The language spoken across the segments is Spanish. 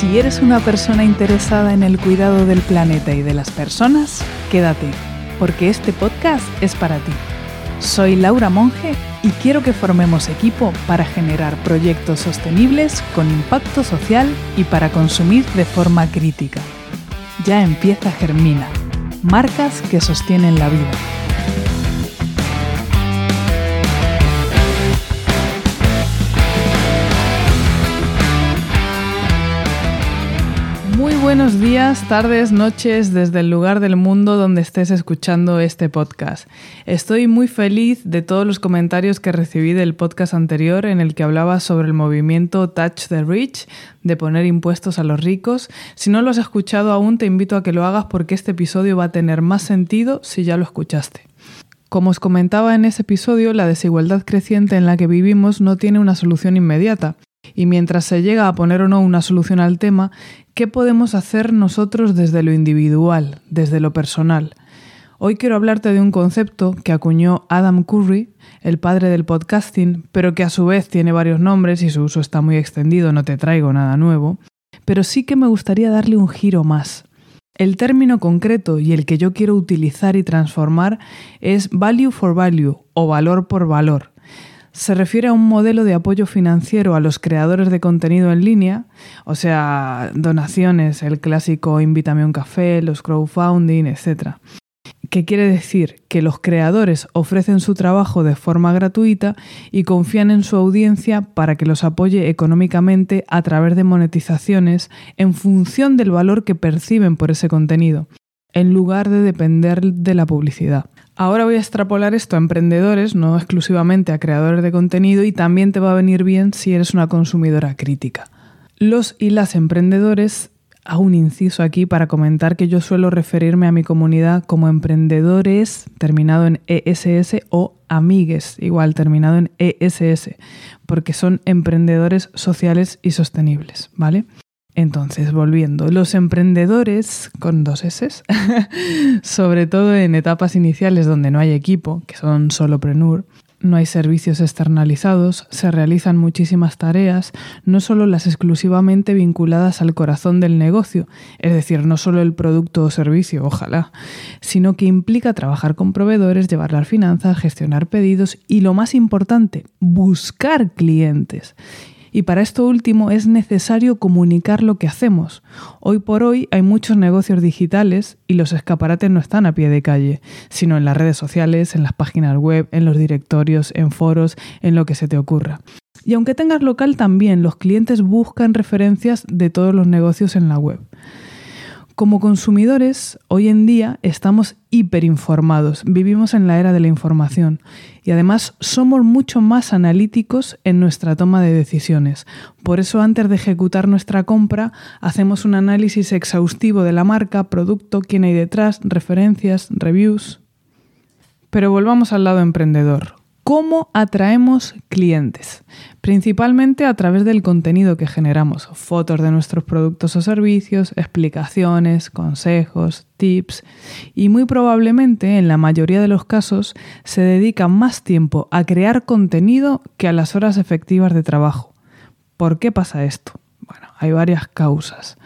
Si eres una persona interesada en el cuidado del planeta y de las personas, quédate, porque este podcast es para ti. Soy Laura Monge y quiero que formemos equipo para generar proyectos sostenibles con impacto social y para consumir de forma crítica. Ya empieza Germina, marcas que sostienen la vida. Muy buenos días, tardes, noches desde el lugar del mundo donde estés escuchando este podcast. Estoy muy feliz de todos los comentarios que recibí del podcast anterior en el que hablaba sobre el movimiento Touch the Rich, de poner impuestos a los ricos. Si no lo has escuchado aún, te invito a que lo hagas porque este episodio va a tener más sentido si ya lo escuchaste. Como os comentaba en ese episodio, la desigualdad creciente en la que vivimos no tiene una solución inmediata. Y mientras se llega a poner o no una solución al tema, ¿qué podemos hacer nosotros desde lo individual, desde lo personal? Hoy quiero hablarte de un concepto que acuñó Adam Curry, el padre del podcasting, pero que a su vez tiene varios nombres y su uso está muy extendido, no te traigo nada nuevo, pero sí que me gustaría darle un giro más. El término concreto y el que yo quiero utilizar y transformar es value for value o valor por valor se refiere a un modelo de apoyo financiero a los creadores de contenido en línea, o sea, donaciones, el clásico invítame un café, los crowdfunding, etc. ¿Qué quiere decir? Que los creadores ofrecen su trabajo de forma gratuita y confían en su audiencia para que los apoye económicamente a través de monetizaciones en función del valor que perciben por ese contenido, en lugar de depender de la publicidad. Ahora voy a extrapolar esto a emprendedores, no exclusivamente a creadores de contenido, y también te va a venir bien si eres una consumidora crítica. Los y las emprendedores, hago un inciso aquí para comentar que yo suelo referirme a mi comunidad como emprendedores terminado en ESS o amigues, igual terminado en ESS, porque son emprendedores sociales y sostenibles, ¿vale? Entonces, volviendo, los emprendedores con dos S, sobre todo en etapas iniciales donde no hay equipo, que son solo prenur, no hay servicios externalizados, se realizan muchísimas tareas, no solo las exclusivamente vinculadas al corazón del negocio, es decir, no solo el producto o servicio, ojalá, sino que implica trabajar con proveedores, llevar las finanzas, gestionar pedidos y, lo más importante, buscar clientes. Y para esto último es necesario comunicar lo que hacemos. Hoy por hoy hay muchos negocios digitales y los escaparates no están a pie de calle, sino en las redes sociales, en las páginas web, en los directorios, en foros, en lo que se te ocurra. Y aunque tengas local también, los clientes buscan referencias de todos los negocios en la web. Como consumidores, hoy en día estamos hiperinformados, vivimos en la era de la información y además somos mucho más analíticos en nuestra toma de decisiones. Por eso antes de ejecutar nuestra compra hacemos un análisis exhaustivo de la marca, producto, quién hay detrás, referencias, reviews. Pero volvamos al lado emprendedor. ¿Cómo atraemos clientes? Principalmente a través del contenido que generamos, fotos de nuestros productos o servicios, explicaciones, consejos, tips y muy probablemente en la mayoría de los casos se dedica más tiempo a crear contenido que a las horas efectivas de trabajo. ¿Por qué pasa esto? Bueno, hay varias causas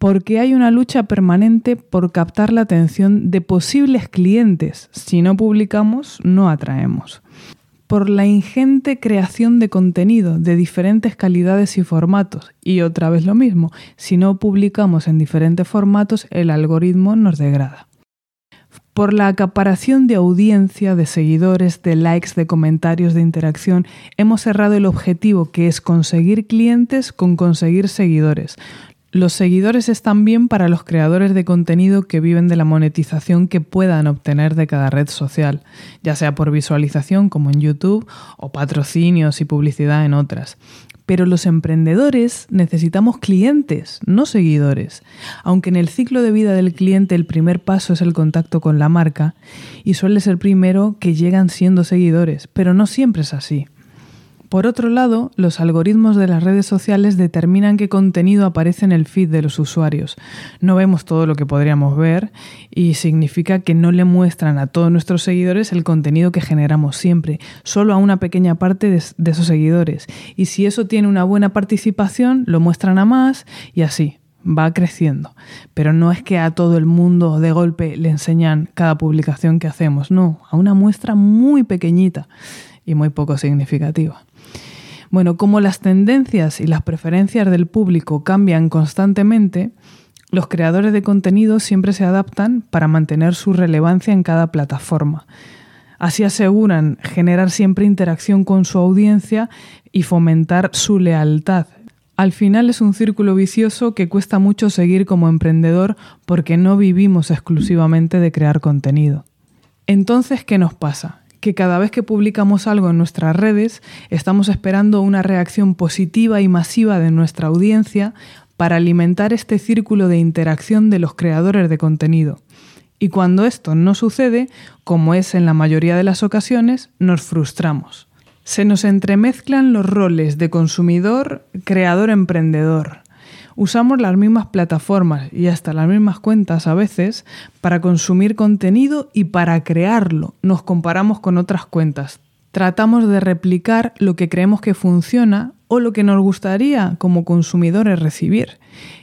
porque hay una lucha permanente por captar la atención de posibles clientes. Si no publicamos, no atraemos. Por la ingente creación de contenido de diferentes calidades y formatos. Y otra vez lo mismo, si no publicamos en diferentes formatos, el algoritmo nos degrada por la acaparación de audiencia, de seguidores, de likes, de comentarios, de interacción, hemos cerrado el objetivo que es conseguir clientes con conseguir seguidores. Los seguidores están bien para los creadores de contenido que viven de la monetización que puedan obtener de cada red social, ya sea por visualización como en YouTube o patrocinios y publicidad en otras. Pero los emprendedores necesitamos clientes, no seguidores. Aunque en el ciclo de vida del cliente el primer paso es el contacto con la marca y suele ser primero que llegan siendo seguidores, pero no siempre es así. Por otro lado, los algoritmos de las redes sociales determinan qué contenido aparece en el feed de los usuarios. No vemos todo lo que podríamos ver y significa que no le muestran a todos nuestros seguidores el contenido que generamos siempre, solo a una pequeña parte de, esos seguidores. Y si eso tiene una buena participación, lo muestran a más y así va creciendo. Pero no es que a todo el mundo de golpe le enseñan cada publicación que hacemos, no, a una muestra muy pequeñita y muy poco significativa. Bueno, como las tendencias y las preferencias del público cambian constantemente, los creadores de contenido siempre se adaptan para mantener su relevancia en cada plataforma. Así aseguran generar siempre interacción con su audiencia y fomentar su lealtad. Al final es un círculo vicioso que cuesta mucho seguir como emprendedor porque no vivimos exclusivamente de crear contenido. Entonces, ¿qué nos pasa? Que cada vez que publicamos algo en nuestras redes estamos esperando una reacción positiva y masiva de nuestra audiencia para alimentar este círculo de interacción de los creadores de contenido. Y cuando esto no sucede, como es en la mayoría de las ocasiones, nos frustramos. Se nos entremezclan los roles de consumidor, creador, emprendedor. Usamos las mismas plataformas y hasta las mismas cuentas a veces para consumir contenido y para crearlo. Nos comparamos con otras cuentas. Tratamos de replicar lo que creemos que funciona o lo que nos gustaría como consumidores recibir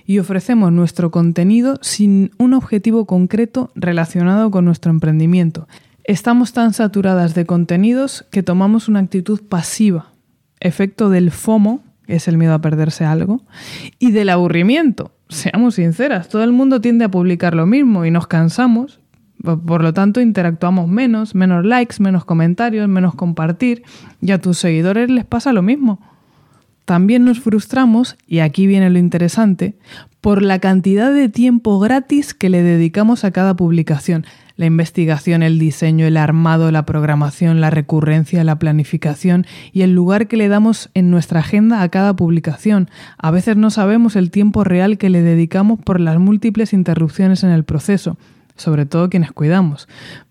y ofrecemos nuestro contenido sin un objetivo concreto relacionado con nuestro emprendimiento. Estamos tan saturadas de contenidos que tomamos una actitud pasiva, efecto del FOMO, es el miedo a perderse algo, y del aburrimiento. Seamos sinceras, todo el mundo tiende a publicar lo mismo y nos cansamos, por lo tanto interactuamos menos, menos likes, menos comentarios, menos compartir, y a tus seguidores les pasa lo mismo. También nos frustramos, y aquí viene lo interesante, por la cantidad de tiempo gratis que le dedicamos a cada publicación la investigación, el diseño, el armado, la programación, la recurrencia, la planificación y el lugar que le damos en nuestra agenda a cada publicación. A veces no sabemos el tiempo real que le dedicamos por las múltiples interrupciones en el proceso, sobre todo quienes cuidamos.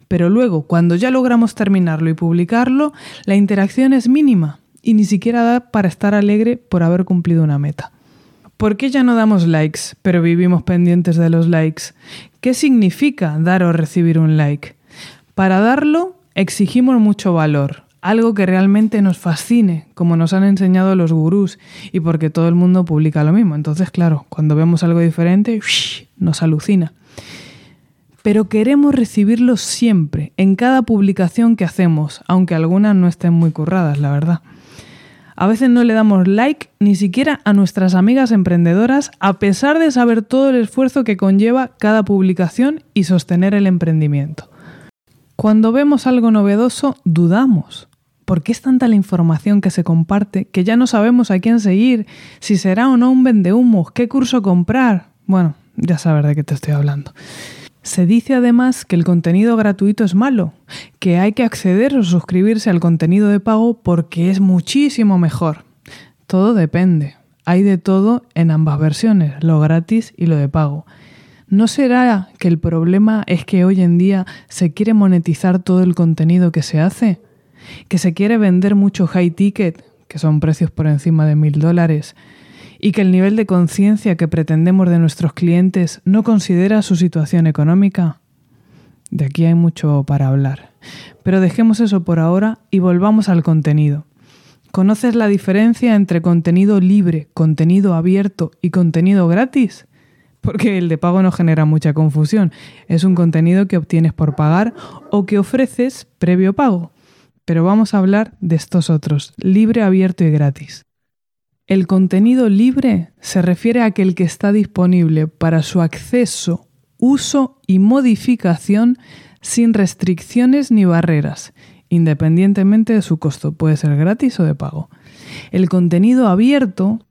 Pero luego, cuando ya logramos terminarlo y publicarlo, la interacción es mínima y ni siquiera da para estar alegre por haber cumplido una meta. ¿Por qué ya no damos likes, pero vivimos pendientes de los likes? ¿Qué significa dar o recibir un like? Para darlo, exigimos mucho valor, algo que realmente nos fascine, como nos han enseñado los gurús, y porque todo el mundo publica lo mismo. Entonces, claro, cuando vemos algo diferente, nos alucina. Pero queremos recibirlo siempre, en cada publicación que hacemos, aunque algunas no estén muy curradas, la verdad. A veces no le damos like ni siquiera a nuestras amigas emprendedoras a pesar de saber todo el esfuerzo que conlleva cada publicación y sostener el emprendimiento. Cuando vemos algo novedoso, dudamos. ¿Por qué es tanta la información que se comparte que ya no sabemos a quién seguir, si será o no un vendehumos, qué curso comprar? Bueno, ya sabes de qué te estoy hablando. Se dice además que el contenido gratuito es malo, que hay que acceder o suscribirse al contenido de pago porque es muchísimo mejor. Todo depende. Hay de todo en ambas versiones, lo gratis y lo de pago. ¿No será que el problema es que hoy en día se quiere monetizar todo el contenido que se hace? ¿Que se quiere vender mucho high ticket, que son precios por encima de mil dólares? Y que el nivel de conciencia que pretendemos de nuestros clientes no considera su situación económica? De aquí hay mucho para hablar. Pero dejemos eso por ahora y volvamos al contenido. ¿Conoces la diferencia entre contenido libre, contenido abierto y contenido gratis? Porque el de pago no genera mucha confusión. Es un contenido que obtienes por pagar o que ofreces previo pago. Pero vamos a hablar de estos otros, libre, abierto y gratis. El contenido libre se refiere a aquel que está disponible para su acceso, uso y modificación sin restricciones ni barreras, independientemente de su costo, puede ser gratis o de pago. El contenido abierto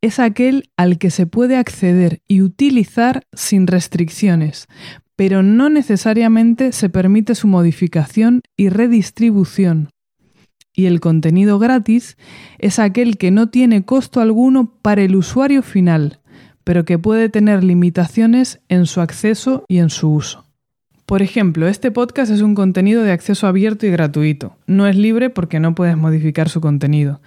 es aquel al que se puede acceder y utilizar sin restricciones, pero no necesariamente se permite su modificación y redistribución, y el contenido gratis es aquel que no tiene costo alguno para el usuario final, pero que puede tener limitaciones en su acceso y en su uso. Por ejemplo, este podcast es un contenido de acceso abierto y gratuito. No es libre porque no puedes modificar su contenido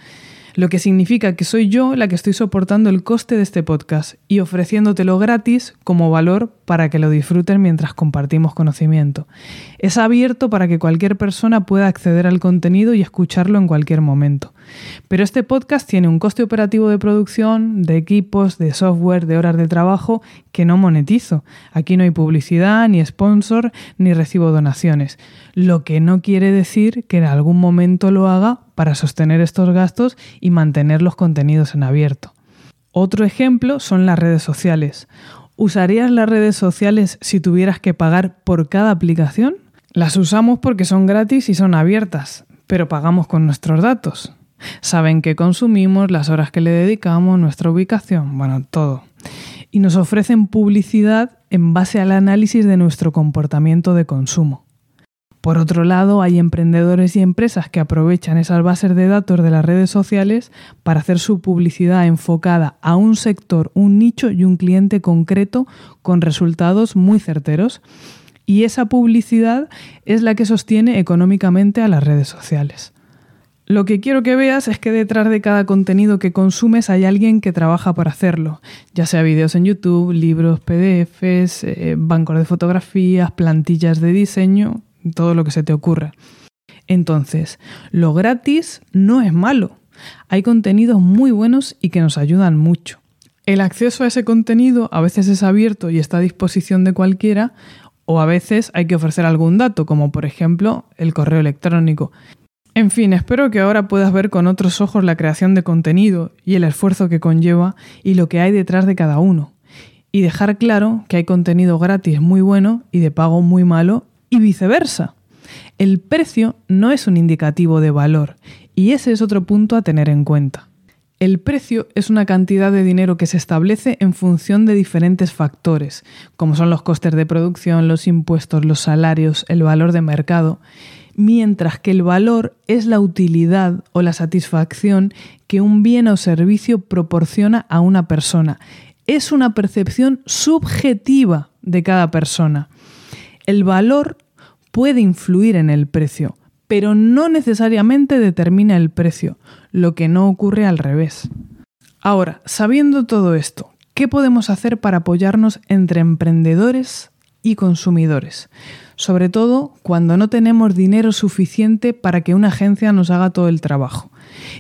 lo que significa que soy yo la que estoy soportando el coste de este podcast y ofreciéndotelo gratis como valor para que lo disfruten mientras compartimos conocimiento. Es abierto para que cualquier persona pueda acceder al contenido y escucharlo en cualquier momento. Pero este podcast tiene un coste operativo de producción, de equipos, de software, de horas de trabajo que no monetizo. Aquí no hay publicidad, ni sponsor, ni recibo donaciones. Lo que no quiere decir que en algún momento lo haga para sostener estos gastos y mantener los contenidos en abierto. Otro ejemplo son las redes sociales. ¿Usarías las redes sociales si tuvieras que pagar por cada aplicación? Las usamos porque son gratis y son abiertas, pero pagamos con nuestros datos. Saben qué consumimos, las horas que le dedicamos, nuestra ubicación, bueno, todo. Y nos ofrecen publicidad en base al análisis de nuestro comportamiento de consumo. Por otro lado, hay emprendedores y empresas que aprovechan esas bases de datos de las redes sociales para hacer su publicidad enfocada a un sector, un nicho y un cliente concreto con resultados muy certeros. Y esa publicidad es la que sostiene económicamente a las redes sociales. Lo que quiero que veas es que detrás de cada contenido que consumes hay alguien que trabaja para hacerlo, ya sea vídeos en YouTube, libros, PDFs, eh, bancos de fotografías, plantillas de diseño, todo lo que se te ocurra. Entonces, lo gratis no es malo. Hay contenidos muy buenos y que nos ayudan mucho. El acceso a ese contenido a veces es abierto y está a disposición de cualquiera, o a veces hay que ofrecer algún dato, como por ejemplo el correo electrónico. En fin, espero que ahora puedas ver con otros ojos la creación de contenido y el esfuerzo que conlleva y lo que hay detrás de cada uno. Y dejar claro que hay contenido gratis muy bueno y de pago muy malo y viceversa. El precio no es un indicativo de valor y ese es otro punto a tener en cuenta. El precio es una cantidad de dinero que se establece en función de diferentes factores, como son los costes de producción, los impuestos, los salarios, el valor de mercado, mientras que el valor es la utilidad o la satisfacción que un bien o servicio proporciona a una persona. Es una percepción subjetiva de cada persona. El valor puede influir en el precio, pero no necesariamente determina el precio, lo que no ocurre al revés. Ahora, sabiendo todo esto, ¿qué podemos hacer para apoyarnos entre emprendedores y consumidores? Sobre todo cuando no tenemos dinero suficiente para que una agencia nos haga todo el trabajo.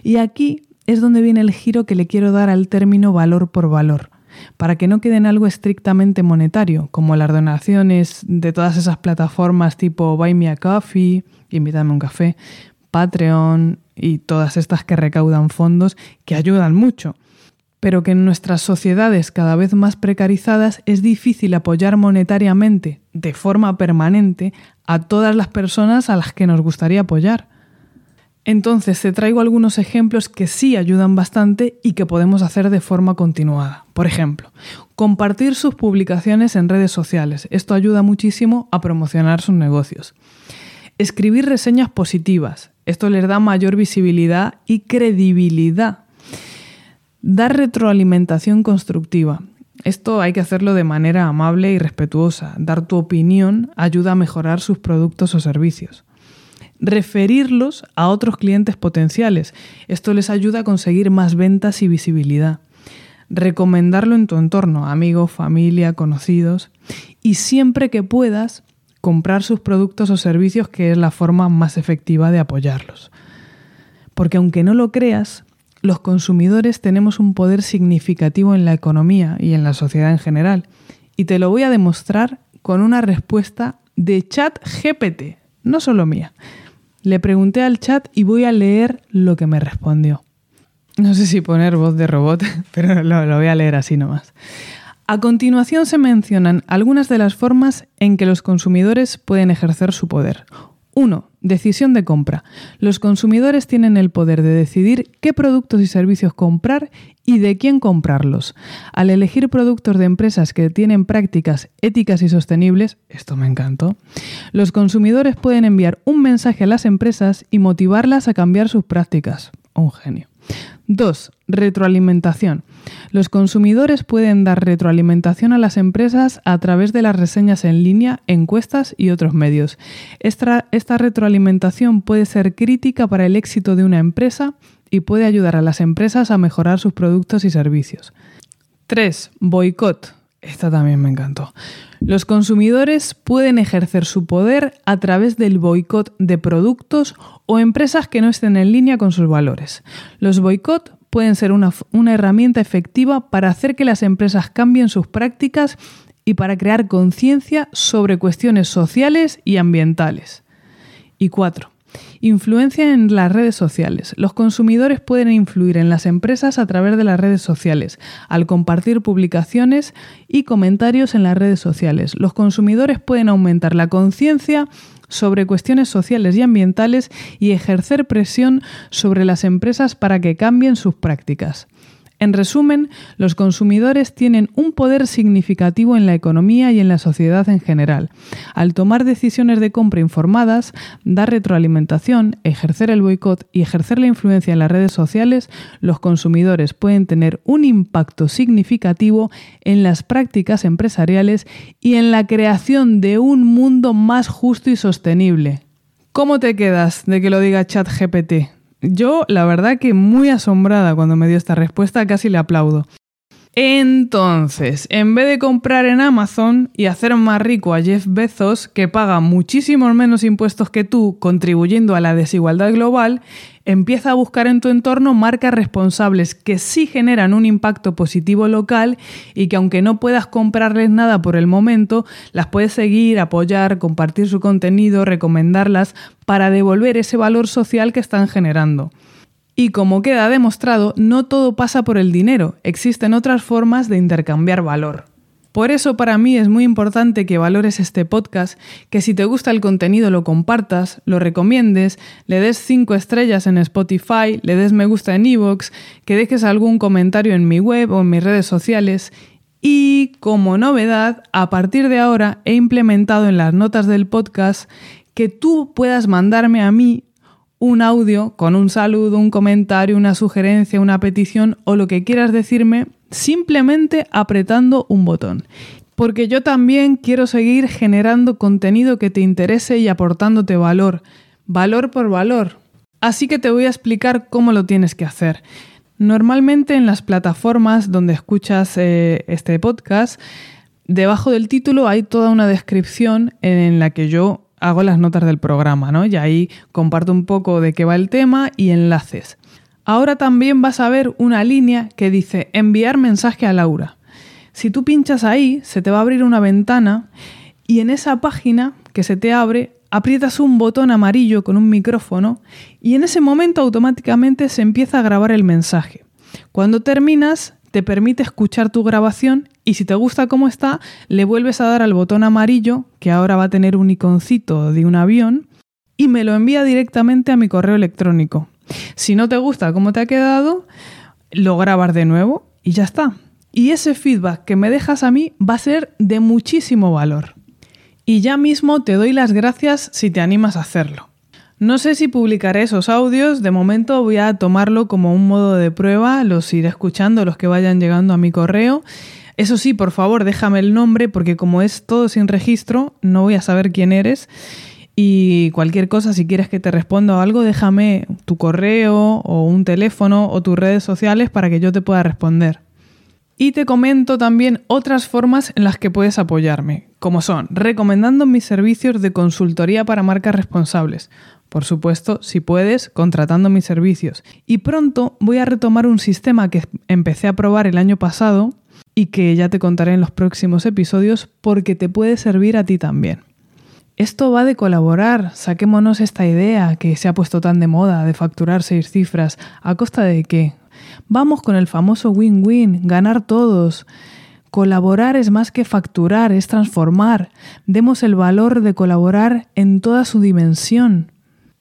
Y aquí es donde viene el giro que le quiero dar al término valor por valor para que no quede en algo estrictamente monetario, como las donaciones de todas esas plataformas tipo Buy Me a Coffee, Invítame un café, Patreon y todas estas que recaudan fondos que ayudan mucho, pero que en nuestras sociedades cada vez más precarizadas es difícil apoyar monetariamente, de forma permanente, a todas las personas a las que nos gustaría apoyar. Entonces te traigo algunos ejemplos que sí ayudan bastante y que podemos hacer de forma continuada. Por ejemplo, compartir sus publicaciones en redes sociales. Esto ayuda muchísimo a promocionar sus negocios. Escribir reseñas positivas. Esto les da mayor visibilidad y credibilidad. Dar retroalimentación constructiva. Esto hay que hacerlo de manera amable y respetuosa. Dar tu opinión ayuda a mejorar sus productos o servicios referirlos a otros clientes potenciales. Esto les ayuda a conseguir más ventas y visibilidad. Recomendarlo en tu entorno, amigos, familia, conocidos. Y siempre que puedas, comprar sus productos o servicios, que es la forma más efectiva de apoyarlos. Porque aunque no lo creas, los consumidores tenemos un poder significativo en la economía y en la sociedad en general. Y te lo voy a demostrar con una respuesta de chat GPT, no solo mía. Le pregunté al chat y voy a leer lo que me respondió. No sé si poner voz de robot, pero lo, voy a leer así nomás. A continuación se mencionan algunas de las formas en que los consumidores pueden ejercer su poder. 1. Decisión de compra. Los consumidores tienen el poder de decidir qué productos y servicios comprar y de quién comprarlos. Al elegir productos de empresas que tienen prácticas éticas y sostenibles, esto me encantó, los consumidores pueden enviar un mensaje a las empresas y motivarlas a cambiar sus prácticas. Un genio. 2. Retroalimentación. Los consumidores pueden dar retroalimentación a las empresas a través de las reseñas en línea, encuestas y otros medios. Esta, retroalimentación puede ser crítica para el éxito de una empresa y puede ayudar a las empresas a mejorar sus productos y servicios. 3. Boicot. Esta también me encantó. Los consumidores pueden ejercer su poder a través del boicot de productos o empresas que no estén en línea con sus valores. Los boicot pueden ser una, una herramienta efectiva para hacer que las empresas cambien sus prácticas y para crear conciencia sobre cuestiones sociales y ambientales. Y 4. Influencia en las redes sociales. Los consumidores pueden influir en las empresas a través de las redes sociales, al compartir publicaciones y comentarios en las redes sociales. Los consumidores pueden aumentar la conciencia sobre cuestiones sociales y ambientales y ejercer presión sobre las empresas para que cambien sus prácticas. En resumen, los consumidores tienen un poder significativo en la economía y en la sociedad en general. Al tomar decisiones de compra informadas, dar retroalimentación, ejercer el boicot y ejercer la influencia en las redes sociales, los consumidores pueden tener un impacto significativo en las prácticas empresariales y en la creación de un mundo más justo y sostenible. ¿Cómo te quedas de que lo diga ChatGPT? Yo, la verdad que muy asombrada cuando me dio esta respuesta, casi le aplaudo. Entonces, en vez de comprar en Amazon y hacer más rico a Jeff Bezos, que paga muchísimos menos impuestos que tú, contribuyendo a la desigualdad global, empieza a buscar en tu entorno marcas responsables que sí generan un impacto positivo local y que aunque no puedas comprarles nada por el momento, las puedes seguir, apoyar, compartir su contenido, recomendarlas para devolver ese valor social que están generando. Y como queda demostrado, no todo pasa por el dinero, existen otras formas de intercambiar valor. Por eso para mí es muy importante que valores este podcast, que si te gusta el contenido lo compartas, lo recomiendes, le des 5 estrellas en Spotify, le des me gusta en iVoox, que dejes algún comentario en mi web o en mis redes sociales y como novedad, a partir de ahora he implementado en las notas del podcast que tú puedas mandarme a mí un audio con un saludo, un comentario, una sugerencia, una petición o lo que quieras decirme simplemente apretando un botón. Porque yo también quiero seguir generando contenido que te interese y aportándote valor, valor por valor. Así que te voy a explicar cómo lo tienes que hacer. Normalmente en las plataformas donde escuchas eh, este podcast, debajo del título hay toda una descripción en la que yo hago las notas del programa, ¿no? Y ahí comparto un poco de qué va el tema y enlaces. Ahora también vas a ver una línea que dice enviar mensaje a Laura. Si tú pinchas ahí, se te va a abrir una ventana y en esa página que se te abre, aprietas un botón amarillo con un micrófono y en ese momento automáticamente se empieza a grabar el mensaje. Cuando terminas, te permite escuchar tu grabación y si te gusta cómo está, le vuelves a dar al botón amarillo, que ahora va a tener un iconcito de un avión, y me lo envía directamente a mi correo electrónico. Si no te gusta cómo te ha quedado, lo grabas de nuevo y ya está. Y ese feedback que me dejas a mí va a ser de muchísimo valor. Y ya mismo te doy las gracias si te animas a hacerlo. No sé si publicaré esos audios, de momento voy a tomarlo como un modo de prueba, los iré escuchando, los que vayan llegando a mi correo. Eso sí, por favor, déjame el nombre porque como es todo sin registro, no voy a saber quién eres. Y cualquier cosa, si quieres que te responda o algo, déjame tu correo o un teléfono o tus redes sociales para que yo te pueda responder. Y te comento también otras formas en las que puedes apoyarme, como son recomendando mis servicios de consultoría para marcas responsables, por supuesto, si puedes, contratando mis servicios. Y pronto voy a retomar un sistema que empecé a probar el año pasado y que ya te contaré en los próximos episodios porque te puede servir a ti también. Esto va de colaborar, saquémonos esta idea que se ha puesto tan de moda de facturar seis cifras, ¿a costa de qué? Vamos con el famoso win-win, ganar todos. Colaborar es más que facturar, es transformar. Demos el valor de colaborar en toda su dimensión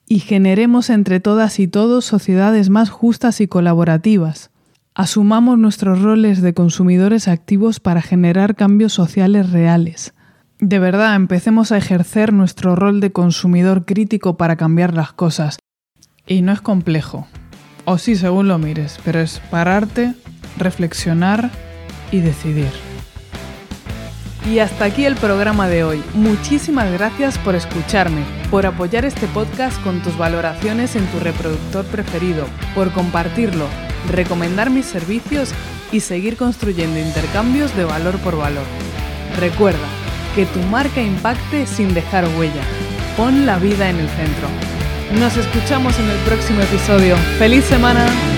y generemos entre todas y todos sociedades más justas y colaborativas. Asumamos nuestros roles de consumidores activos para generar cambios sociales reales. De verdad, empecemos a ejercer nuestro rol de consumidor crítico para cambiar las cosas. Y no es complejo. O sí, según lo mires, pero es pararte, reflexionar y decidir. Y hasta aquí el programa de hoy. Muchísimas gracias por escucharme, por apoyar este podcast con tus valoraciones en tu reproductor preferido, por compartirlo, recomendar mis servicios y seguir construyendo intercambios de valor por valor. Recuerda que tu marca impacte sin dejar huella. Pon la vida en el centro. Nos escuchamos en el próximo episodio. ¡Feliz semana!